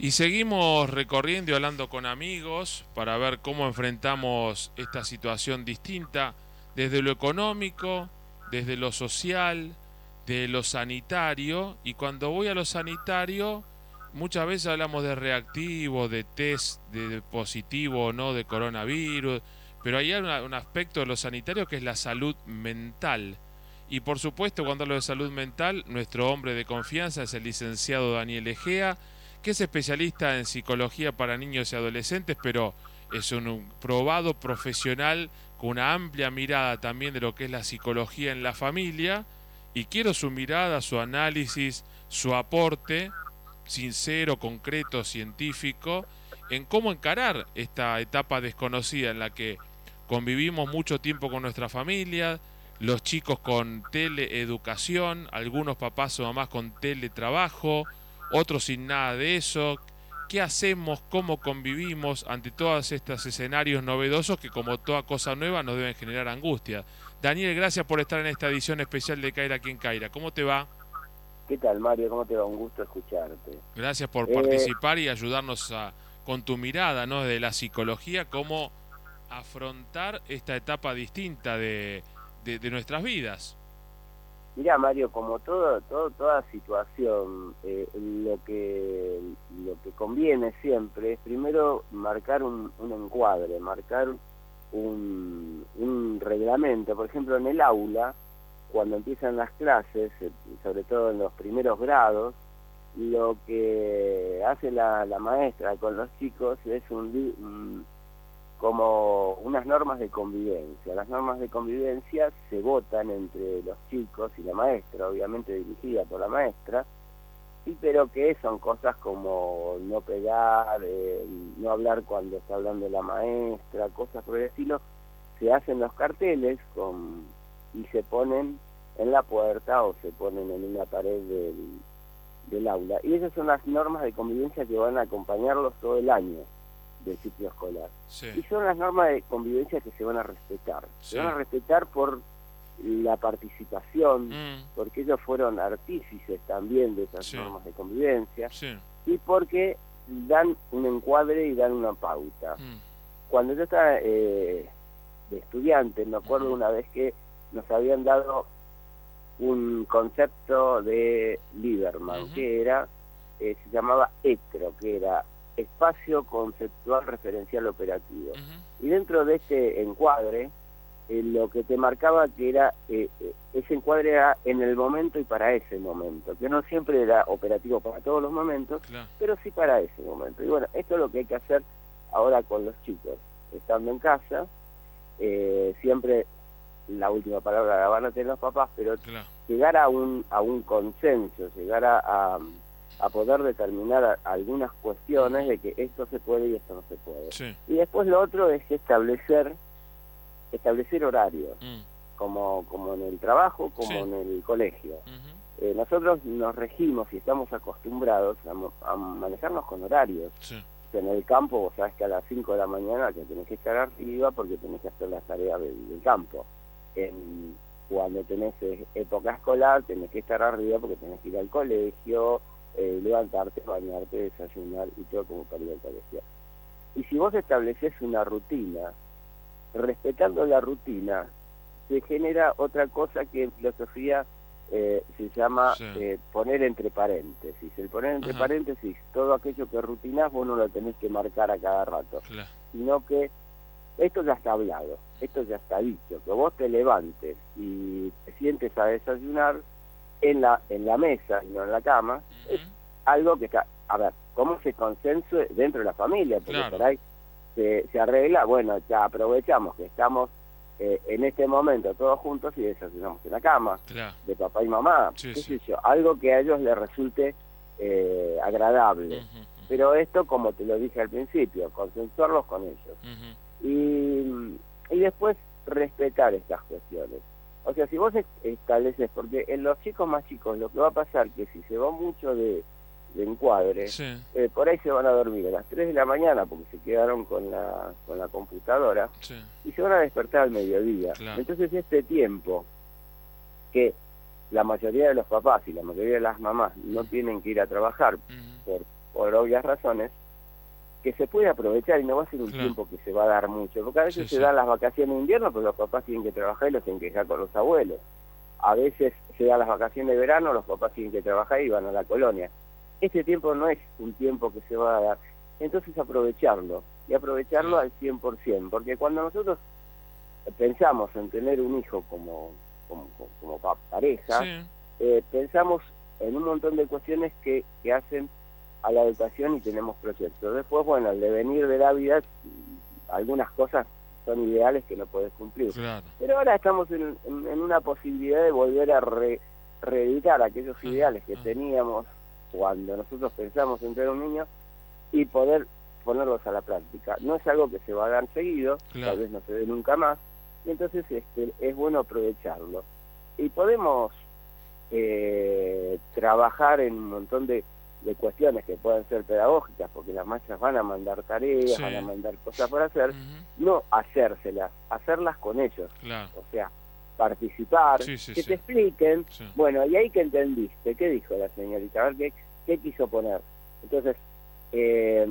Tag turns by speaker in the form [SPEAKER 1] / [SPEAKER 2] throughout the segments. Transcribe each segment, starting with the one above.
[SPEAKER 1] Y seguimos recorriendo y hablando con amigos para ver cómo enfrentamos esta situación distinta desde lo económico, desde lo social, de lo sanitario. Y cuando voy a lo sanitario, muchas veces hablamos de reactivo, de test de positivo o no de coronavirus, pero hay un aspecto de lo sanitario que es la salud mental. Y por supuesto, cuando hablo de salud mental, nuestro hombre de confianza es el licenciado Daniel Egea que es especialista en psicología para niños y adolescentes, pero es un probado profesional con una amplia mirada también de lo que es la psicología en la familia y quiero su mirada, su análisis, su aporte sincero, concreto, científico en cómo encarar esta etapa desconocida en la que convivimos mucho tiempo con nuestra familia, los chicos con teleeducación, algunos papás o mamás con teletrabajo, otros sin nada de eso. ¿Qué hacemos? ¿Cómo convivimos ante todos estos escenarios novedosos que como toda cosa nueva nos deben generar angustia? Daniel, gracias por estar en esta edición especial de Caira quien Caira. ¿Cómo te va?
[SPEAKER 2] ¿Qué tal, Mario? ¿Cómo te va? Un gusto escucharte.
[SPEAKER 1] Gracias por participar y ayudarnos a, con tu mirada ¿no? de la psicología, cómo afrontar esta etapa distinta de, de nuestras vidas.
[SPEAKER 2] Mira, Mario, como todo, todo, toda situación, eh, lo, que, lo que conviene siempre es primero marcar un, encuadre, marcar un, un, reglamento. Por ejemplo, en el aula, cuando empiezan las clases, eh, sobre todo en los primeros grados, lo que hace la, la maestra con los chicos es un como unas normas de convivencia. Las normas de convivencia se votan entre los chicos y la maestra, obviamente dirigida por la maestra, y pero que son cosas como no pegar, eh, no hablar cuando está hablando la maestra, cosas por el estilo, se hacen los carteles con, y se ponen en la puerta o se ponen en una pared del, del aula. Y esas son las normas de convivencia que van a acompañarlos todo el año del ciclo escolar. Y son las normas de convivencia que se van a respetar. Se van a respetar por la participación, mm. porque ellos fueron artífices también de esas normas de convivencia, y porque dan un encuadre y dan una pauta. Mm. Cuando yo estaba eh, de estudiante, me acuerdo una vez que nos habían dado un concepto de Lieberman, que era, eh, se llamaba ETRO, que era espacio conceptual referencial operativo. Y dentro de ese encuadre, eh, lo que te marcaba que era, eh, eh, ese encuadre era en el momento y para ese momento, que no siempre era operativo para todos los momentos, pero sí para ese momento. Y bueno, esto es lo que hay que hacer ahora con los chicos, estando en casa, siempre la última palabra la van a tener los papás, pero llegar a un, a un consenso, llegar a a poder determinar algunas cuestiones de que esto se puede y esto no se puede. Y después lo otro es establecer establecer horarios, mm. como, como en el trabajo, como en el colegio. Eh, nosotros nos regimos y estamos acostumbrados a, manejarnos con horarios. En el campo, vos sabés que a las 5 de la mañana que tenés que estar arriba porque tenés que hacer las tareas del, campo. En, cuando tenés eh, época escolar, tenés que estar arriba porque tenés que ir al colegio, levantarte, bañarte, desayunar y todo como para ir al colegio. Y si vos estableces una rutina, respetando la rutina, se genera otra cosa que en filosofía eh, se llama eh, poner entre paréntesis. El poner entre paréntesis, todo aquello que rutinás vos no lo tenés que marcar a cada rato, sino que esto ya está hablado, esto ya está dicho, que vos te levantes y te sientes a desayunar, en la, en la mesa y no en la cama, es algo que está, a ver, ¿cómo se consenso dentro de la familia? Porque por ahí se, se, arregla, bueno, ya aprovechamos que estamos eh, en este momento todos juntos y desayunamos en la cama, de papá y mamá, qué sé yo, algo que a ellos les resulte eh, agradable. Pero esto, como te lo dije al principio, consensuarlos con ellos. y, y después respetar estas cuestiones. O sea, si vos estableces, porque en los chicos más chicos lo que va a pasar que si se va mucho de, encuadre, eh, por ahí se van a dormir. A las 3 de la mañana porque se quedaron con la, con la computadora y se van a despertar al mediodía. Entonces este tiempo que la mayoría de los papás y la mayoría de las mamás no tienen que ir a trabajar por por obvias razones, que se puede aprovechar y no va a ser un tiempo que se va a dar mucho, porque a veces se dan las vacaciones de invierno, pero los papás tienen que trabajar y los tienen que dejar con los abuelos. A veces se dan las vacaciones de verano, los papás tienen que trabajar y van a la colonia. Este tiempo no es un tiempo que se va a dar, entonces aprovecharlo, y aprovecharlo al 100%, porque cuando nosotros pensamos en tener un hijo como, como, pareja, eh, pensamos en un montón de cuestiones que, que hacen a la educación y tenemos proyectos. Después, bueno, el devenir de la vida, algunas cosas son ideales que no puedes cumplir. Pero ahora estamos en, una posibilidad de volver a reeditar aquellos ah, ideales que ah. teníamos cuando nosotros pensamos en tener un niño y poder ponerlos a la práctica. No es algo que se va a dar seguido, tal vez no se dé nunca más, y entonces este, es bueno aprovecharlo. Y podemos eh, trabajar en un montón de, cuestiones que pueden ser pedagógicas, porque las maestras van a mandar tareas, van a mandar cosas para hacer, no hacérselas, hacerlas con ellos. O sea, participar, que te expliquen, bueno, y ahí que entendiste, ¿qué dijo la señorita? A ver, ¿qué, qué quiso poner? Entonces, eh,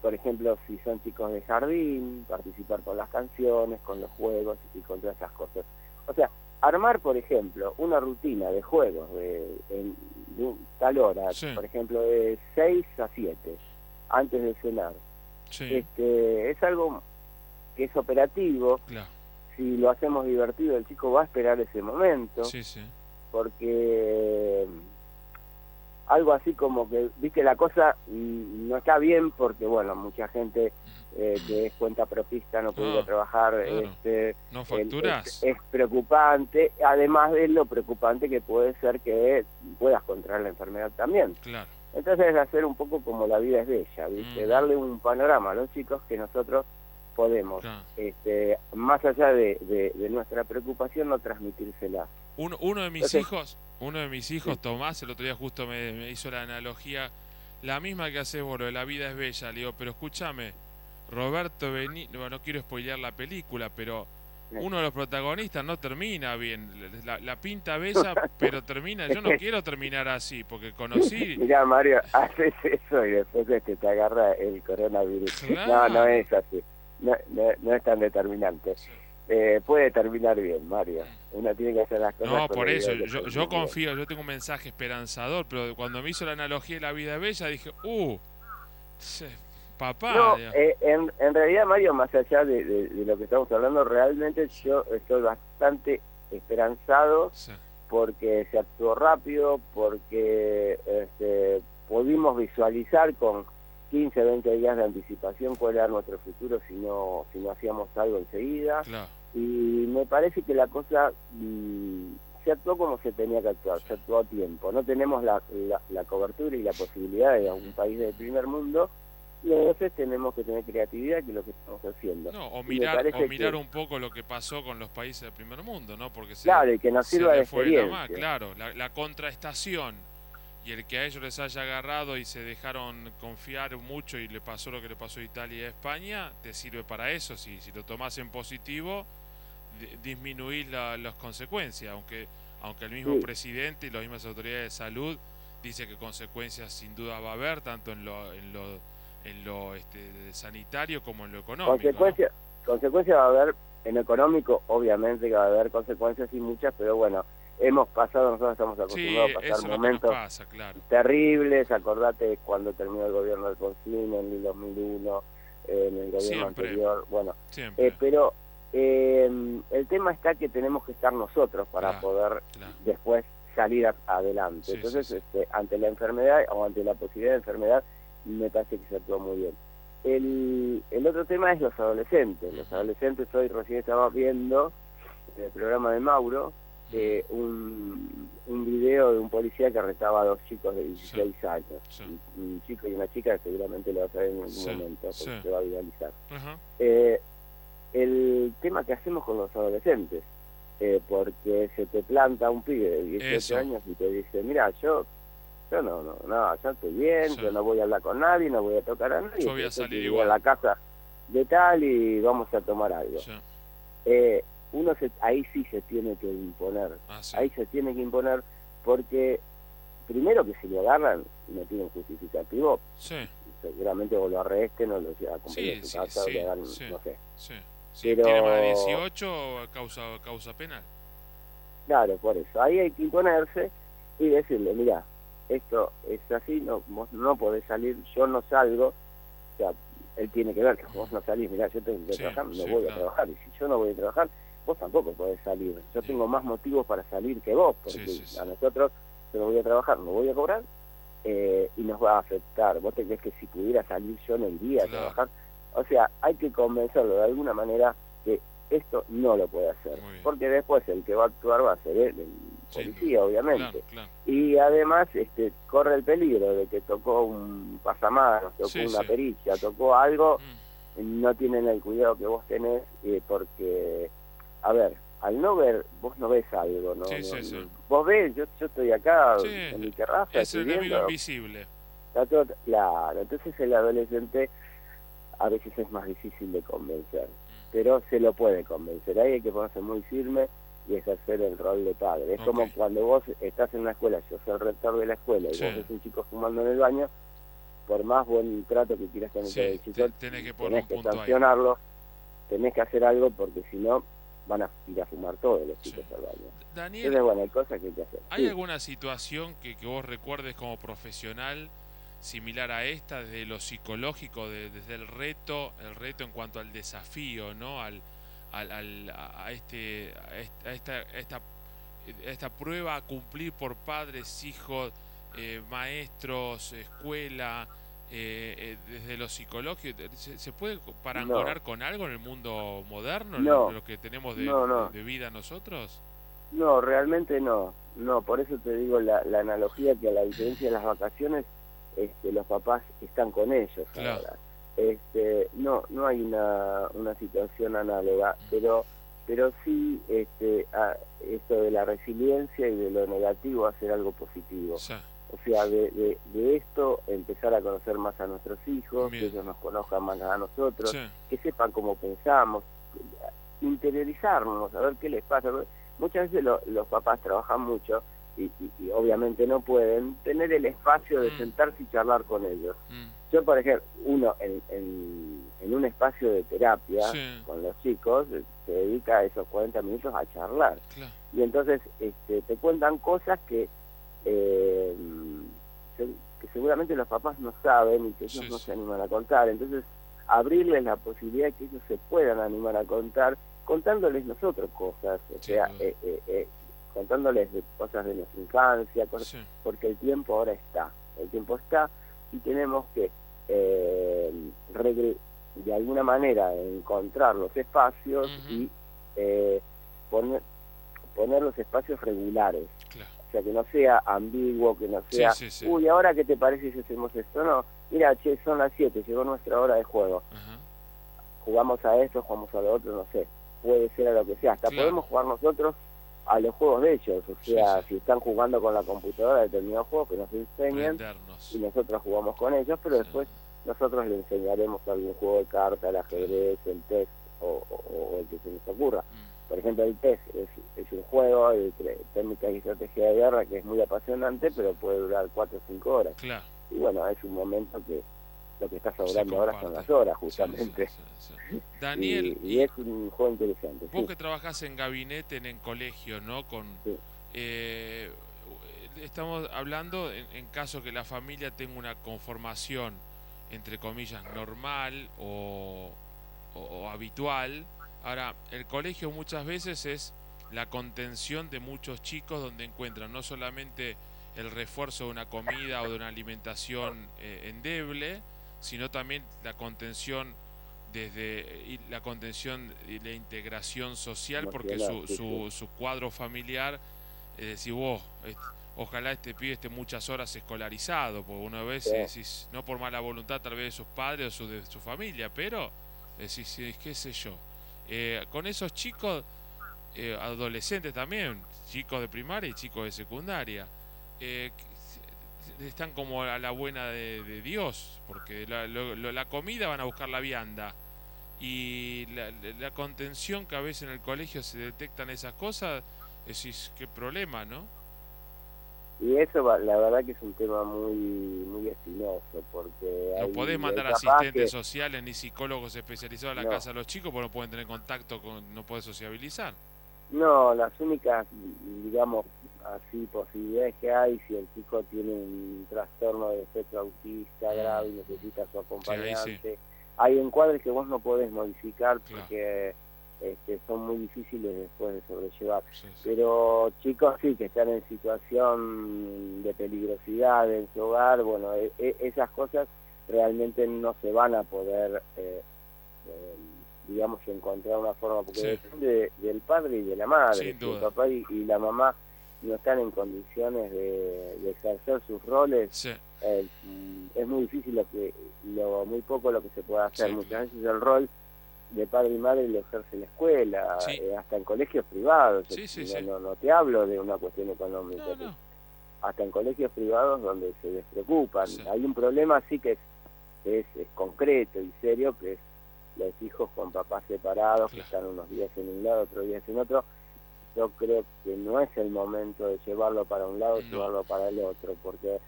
[SPEAKER 2] por ejemplo, si son chicos de jardín, participar con las canciones, con los juegos y con todas esas cosas. O sea, armar, por ejemplo, una rutina de juegos de, tal hora, por ejemplo, de 6 a 7, antes de cenar. Este, es algo que es operativo. Si lo hacemos divertido, el chico va a esperar ese momento. Porque algo así como que, viste, la cosa mm, no está bien porque, bueno, mucha gente eh, que es cuenta propista no puede ah, trabajar. Este,
[SPEAKER 1] ¿No facturas?
[SPEAKER 2] Es, preocupante, además de lo preocupante que puede ser que puedas contraer la enfermedad también.
[SPEAKER 1] Claro.
[SPEAKER 2] Entonces es hacer un poco como la vida es bella, ¿viste? Mm. Darle un panorama a los chicos que nosotros podemos, este, más allá de, nuestra preocupación, no transmitírsela.
[SPEAKER 1] Uno, uno de mis hijos uno de mis hijos, Tomás, el otro día justo me, hizo la analogía, la misma que hace vos, de la vida es bella. Le digo, pero escúchame, Roberto Benito, no quiero spoilear la película, pero uno de los protagonistas no termina bien. La, pinta bella, pero termina. Yo no quiero terminar así, porque conocí.
[SPEAKER 2] Mira, Mario, haces eso y después este te agarra el coronavirus. No, no es así. No, no, es tan determinante. Eh, puede terminar bien, Mario. Uno tiene que hacer las cosas.
[SPEAKER 1] No, por eso, yo, yo confío, yo tengo un mensaje esperanzador, pero cuando me hizo la analogía de la vida bella dije, uh, papá.
[SPEAKER 2] No, eh, en, en, realidad, Mario, más allá de, lo que estamos hablando, realmente yo estoy bastante esperanzado porque se actuó rápido, porque este, pudimos visualizar con 15, 20 días de anticipación cuál era nuestro futuro si no, si no hacíamos algo enseguida. Y me parece que la cosa mm, se actuó como se tenía que actuar, se actuó a tiempo. No tenemos la, la, cobertura y la posibilidad de un país del primer mundo y entonces tenemos que tener creatividad que es lo que estamos haciendo.
[SPEAKER 1] o mirar, o mirar un poco lo que pasó con los países del primer mundo, ¿no? Porque se,
[SPEAKER 2] claro, y que nos sirva de experiencia.
[SPEAKER 1] claro, la, la contraestación y el que a ellos les haya agarrado y se dejaron confiar mucho y le pasó lo que le pasó a Italia y a España, te sirve para eso. Si, si lo tomas en positivo, disminuís las consecuencias, aunque, aunque el mismo presidente y las mismas autoridades de salud dice que consecuencias sin duda va a haber, tanto en lo, en lo, en lo este, sanitario como en lo económico.
[SPEAKER 2] Consecuencias consecuencias va a haber en lo económico, obviamente que va a haber consecuencias y muchas, pero bueno hemos pasado, nosotros estamos acostumbrados a pasar momentos terribles, acordate cuando terminó el gobierno de Alfonsín en el 2001, en el gobierno anterior, bueno, eh, pero eh, el tema está que tenemos que estar nosotros para poder después salir adelante. Entonces, este, ante la enfermedad o ante la posibilidad de enfermedad, me parece que se actuó muy bien. El, el otro tema es los adolescentes. Los adolescentes hoy recién estamos viendo el programa de Mauro, eh, un, un video de un policía que arrestaba a dos chicos de 16 años, Un, chico y una chica, seguramente lo vas a ver en algún momento, porque se va a viralizar. Eh, el tema que hacemos con los adolescentes, eh, porque se te planta un pibe de 18 años y te dice, mira, yo yo no, no, no, yo estoy bien, yo no voy a hablar con nadie, no voy a tocar a nadie,
[SPEAKER 1] yo voy a salir igual.
[SPEAKER 2] a la casa de tal y vamos a tomar algo. Eh, uno ahí sí se tiene que imponer, ah, ahí se tiene que imponer porque primero que si lo agarran y no tienen justificativo, seguramente o lo arresten o lo acompañen a su casa o le hagan, no sé.
[SPEAKER 1] Pero... ¿Tiene más de 18 causa, causa penal?
[SPEAKER 2] Claro, por eso. Ahí hay que imponerse y decirle, mira, esto es así, no, vos no podés salir, yo no salgo, o sea, él tiene que ver que vos no salís, mira, yo tengo que trabajar, no voy a trabajar, y si yo no voy a trabajar, vos tampoco podés salir. Yo tengo más motivos para salir que vos, porque a nosotros yo no voy a trabajar, no voy a cobrar, eh, y nos va a afectar. Vos te crees que si pudiera salir yo no iría a trabajar. O sea, hay que convencerlo de alguna manera que esto no lo puede hacer, porque después el que va a actuar va a ser el, policía, obviamente. Y además este, corre el peligro de que tocó un pasamanos, tocó una pericia, tocó algo, mm. no tienen el cuidado que vos tenés, eh, porque, a ver, al no ver, vos no ves algo, ¿no? vos ves, yo, yo estoy acá en mi terraza.
[SPEAKER 1] Es el enemigo invisible.
[SPEAKER 2] claro, entonces el adolescente a veces es más difícil de convencer, mm. pero se lo puede convencer. Ahí hay que ponerse muy firme y ejercer el rol de padre. Es como cuando vos estás en una escuela, yo soy el rector de la escuela y vos ves un chico fumando en el baño, por más buen trato que quieras tener con el chico, tenés que, tenés que sancionarlo, tenés que hacer algo porque si no van a ir a fumar todos los chicos al baño.
[SPEAKER 1] Daniel,
[SPEAKER 2] bueno, hay cosas que hay que hacer.
[SPEAKER 1] ¿Hay alguna situación que, que vos recuerdes como profesional similar a esta, desde lo psicológico, desde el reto, el reto en cuanto al desafío, ¿no? Al, al, a, este, a esta, esta, esta prueba a cumplir por padres, hijos, eh, maestros, escuela, eh, eh, desde lo psicológico, ¿se, puede parangonar con algo en el mundo moderno, lo, que tenemos de, de, vida nosotros?
[SPEAKER 2] No, realmente no, no, por eso te digo la, la analogía que a la diferencia de las vacaciones, este, los papás están con ellos ahora. Este, no no hay una, una situación análoga pero pero sí este esto de la resiliencia y de lo negativo hacer algo positivo o sea de, de, esto empezar a conocer más a nuestros hijos que ellos nos conozcan más a nosotros que sepan cómo pensamos interiorizarnos a ver qué les pasa muchas veces los papás trabajan mucho y, obviamente no pueden tener el espacio de mm. sentarse y charlar con ellos. Mm. Yo, por ejemplo, uno en, en, un espacio de terapia con los chicos se dedica esos 40 minutos a charlar. Y entonces este, te cuentan cosas que, eh, que seguramente los papás no saben y que ellos no se animan a contar. Entonces, abrirles la posibilidad de que ellos se puedan animar a contar contándoles nosotros cosas, o sea, eh, eh, contándoles de cosas de nuestra infancia, porque el tiempo ahora está, el tiempo está y tenemos que de alguna manera encontrar los espacios y poner, poner los espacios regulares. Sea, que no sea ambiguo, que no sea, uy, ahora qué te parece si hacemos esto? No, mira, che, son las 7, llegó nuestra hora de juego. Jugamos a esto, jugamos a lo otro, no sé. Puede ser a lo que sea. Hasta podemos jugar nosotros a los juegos de ellos, o sea, si están jugando con la computadora determinados juegos que nos enseñan y nosotros jugamos con ellos, pero después nosotros le enseñaremos algún juego de cartas, el ajedrez, el test o, el que se nos ocurra. Mm. Por ejemplo, el test es, es un juego de técnicas y estrategia de guerra que es muy apasionante, pero puede durar 4 o 5 horas. Y bueno, es un momento que lo que está sobrando ahora son las horas, justamente.
[SPEAKER 1] Daniel,
[SPEAKER 2] y, es un juego interesante.
[SPEAKER 1] Vos que trabajás en gabinete, en, colegio, ¿no? Con, eh, estamos hablando en, caso que la familia tenga una conformación, entre comillas, normal o, o habitual. Ahora, el colegio muchas veces es la contención de muchos chicos donde encuentran no solamente el refuerzo de una comida o de una alimentación eh, endeble, sino también la contención desde la contención y la integración social porque su, su, su cuadro familiar eh, si vos ojalá este pibe esté muchas horas escolarizado porque una vez decís no por mala voluntad tal vez de sus padres o su, de su familia pero decís qué sé yo eh, con esos chicos eh, adolescentes también chicos de primaria y chicos de secundaria eh, están como a la buena de, Dios, porque la, la, comida van a buscar la vianda y la, contención que a veces en el colegio se detectan esas cosas, decís, qué problema, ¿no?
[SPEAKER 2] Y eso la verdad que es un tema muy muy espinoso porque
[SPEAKER 1] no podés mandar asistentes sociales ni psicólogos especializados a la casa de los chicos porque no pueden tener contacto con no pueden sociabilizar.
[SPEAKER 2] No las únicas digamos así posibilidades que hay si el chico tiene un trastorno de espectro autista mm. grave y necesita su acompañante hay encuadres que vos no podés modificar porque este, son muy difíciles después de sobrellevar. Pero chicos sí que están en situación de peligrosidad en su hogar, bueno, e, e, esas cosas realmente no se van a poder, eh, eh, digamos, encontrar una forma, porque depende del padre y de la madre. El papá y, la mamá no están en condiciones de, ejercer sus roles, eh, es muy difícil lo que, lo muy poco lo que se puede hacer. Muchas veces el rol de padre y madre lo ejerce en la escuela, eh, hasta en colegios privados. no, no, te hablo de una cuestión económica, hasta en colegios privados donde se despreocupan. Hay un problema así que es, es, concreto y serio, que es los hijos con papás separados, que están unos días en un lado, otros días en otro. Yo creo que no es el momento de llevarlo para un lado, llevarlo para el otro, porque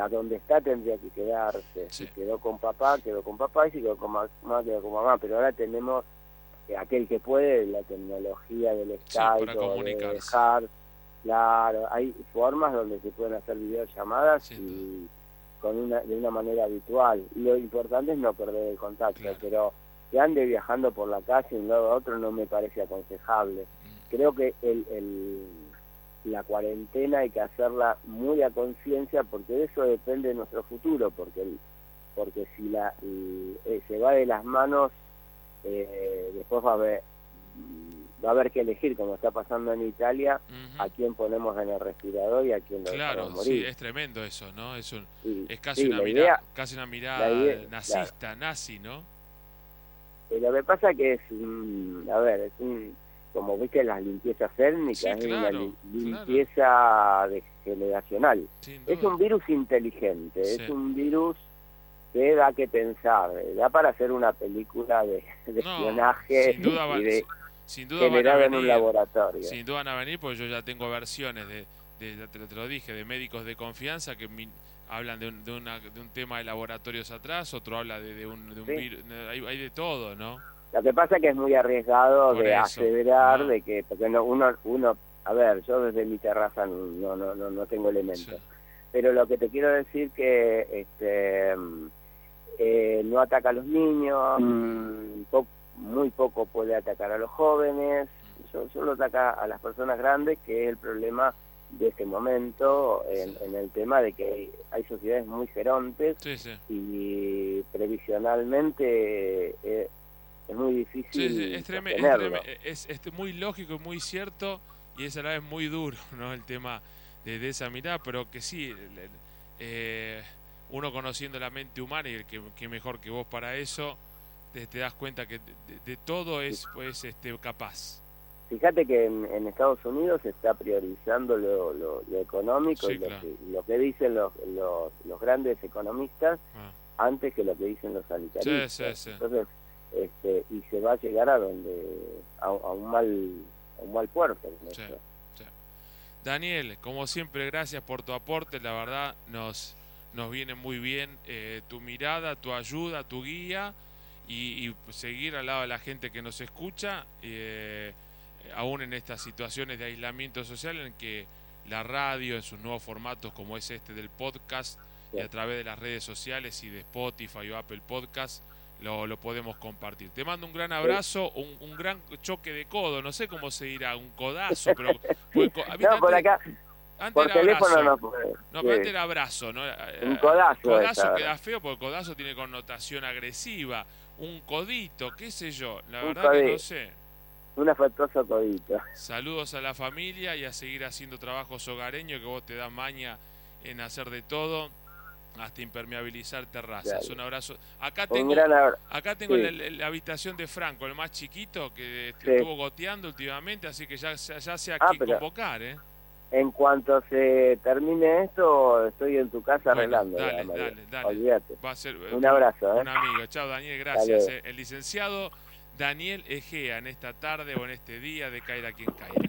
[SPEAKER 2] a donde está tendría que quedarse. Si quedó con papá, quedó con papá, y si quedó con mamá, quedó con mamá. Pero ahora tenemos aquel que puede, la tecnología del Skype o de dejar. Claro, hay formas donde se pueden hacer videollamadas y con una, de una manera habitual. Lo importante es no perder el contacto, pero que ande viajando por la calle de un lado a otro no me parece aconsejable. Mm. Creo que el, el la cuarentena hay que hacerla muy a conciencia porque de eso depende de nuestro futuro, porque porque si la eh, se va de las manos, eh, después va a haber va a haber que elegir, como está pasando en Italia, a quién ponemos en el respirador y a quién lo
[SPEAKER 1] Claro, sí, es tremendo eso, ¿no? Es, es casi, una mirada, casi una mirada nazista, nazi, ¿no?
[SPEAKER 2] Eh, lo que pasa que es, a ver, es un como viste las limpiezas étnicas, es una limpieza generacional. Es un virus inteligente, es un virus que da que pensar, da para hacer una película de, espionaje y de sin duda en un laboratorio.
[SPEAKER 1] Sin duda van a venir, porque yo ya tengo versiones de, te, lo dije, de médicos de confianza que hablan de un, de, un tema de laboratorios atrás, otro habla de, un, virus, hay de todo, ¿no?
[SPEAKER 2] Lo que pasa es que es muy arriesgado de aseverar de que, porque no, uno, uno, a ver, yo desde mi terraza no, no, no, no tengo elementos, pero lo que te quiero decir que este, eh, no ataca a los niños, mm. muy poco puede atacar a los jóvenes, solo ataca a las personas grandes, que es el problema de este momento en, el tema de que hay sociedades muy gerontes y previsionalmente eh, es muy difícil.
[SPEAKER 1] es, es, es, muy lógico y muy cierto y es a la vez muy duro ¿no? el tema de, esa mirada, pero que sí, eh, uno conociendo la mente humana y el que, mejor que vos para eso, te, das cuenta que de, todo es pues este capaz.
[SPEAKER 2] Fíjate que en, Estados Unidos se está priorizando lo, lo, económico y lo, que, dicen los, los, grandes economistas ah. antes que lo que dicen los sanitaristas. Entonces, este, y se va a llegar a donde a, un mal a un mal puerto
[SPEAKER 1] Daniel como siempre gracias por tu aporte. La verdad nos nos viene muy bien eh, tu mirada tu ayuda tu guía y, seguir al lado de la gente que nos escucha eh, aún en estas situaciones de aislamiento social en que la radio en sus nuevos formatos como es este del podcast y a través de las redes sociales y de Spotify o Apple Podcast lo, lo podemos compartir. Te mando un gran abrazo, un, un, gran choque de codo, no sé cómo se dirá, un codazo, pero...
[SPEAKER 2] no, por acá... por teléfono no puede.
[SPEAKER 1] No, pero antes era abrazo, ¿no?
[SPEAKER 2] Un codazo.
[SPEAKER 1] Codazo queda feo porque codazo tiene connotación agresiva. Un codito, qué sé yo. La verdad que no sé.
[SPEAKER 2] Un afectuoso codito.
[SPEAKER 1] Saludos a la familia y a seguir haciendo trabajos hogareños que vos te das maña en hacer de todo hasta impermeabilizar terrazas. Un abrazo. Acá tengo, acá tengo la, habitación de Franco, el más chiquito, que estuvo goteando últimamente, así que ya, ya sé a ah, quién convocar. ¿eh?
[SPEAKER 2] En cuanto se termine esto, estoy en tu casa arreglando.
[SPEAKER 1] Dale, dale, dale. Olvídate.
[SPEAKER 2] Va a ser, un abrazo.
[SPEAKER 1] ¿eh? Un amigo. Chao, Daniel, gracias. Eh. El licenciado Daniel Egea en esta tarde o en este día de Caira quien Caira.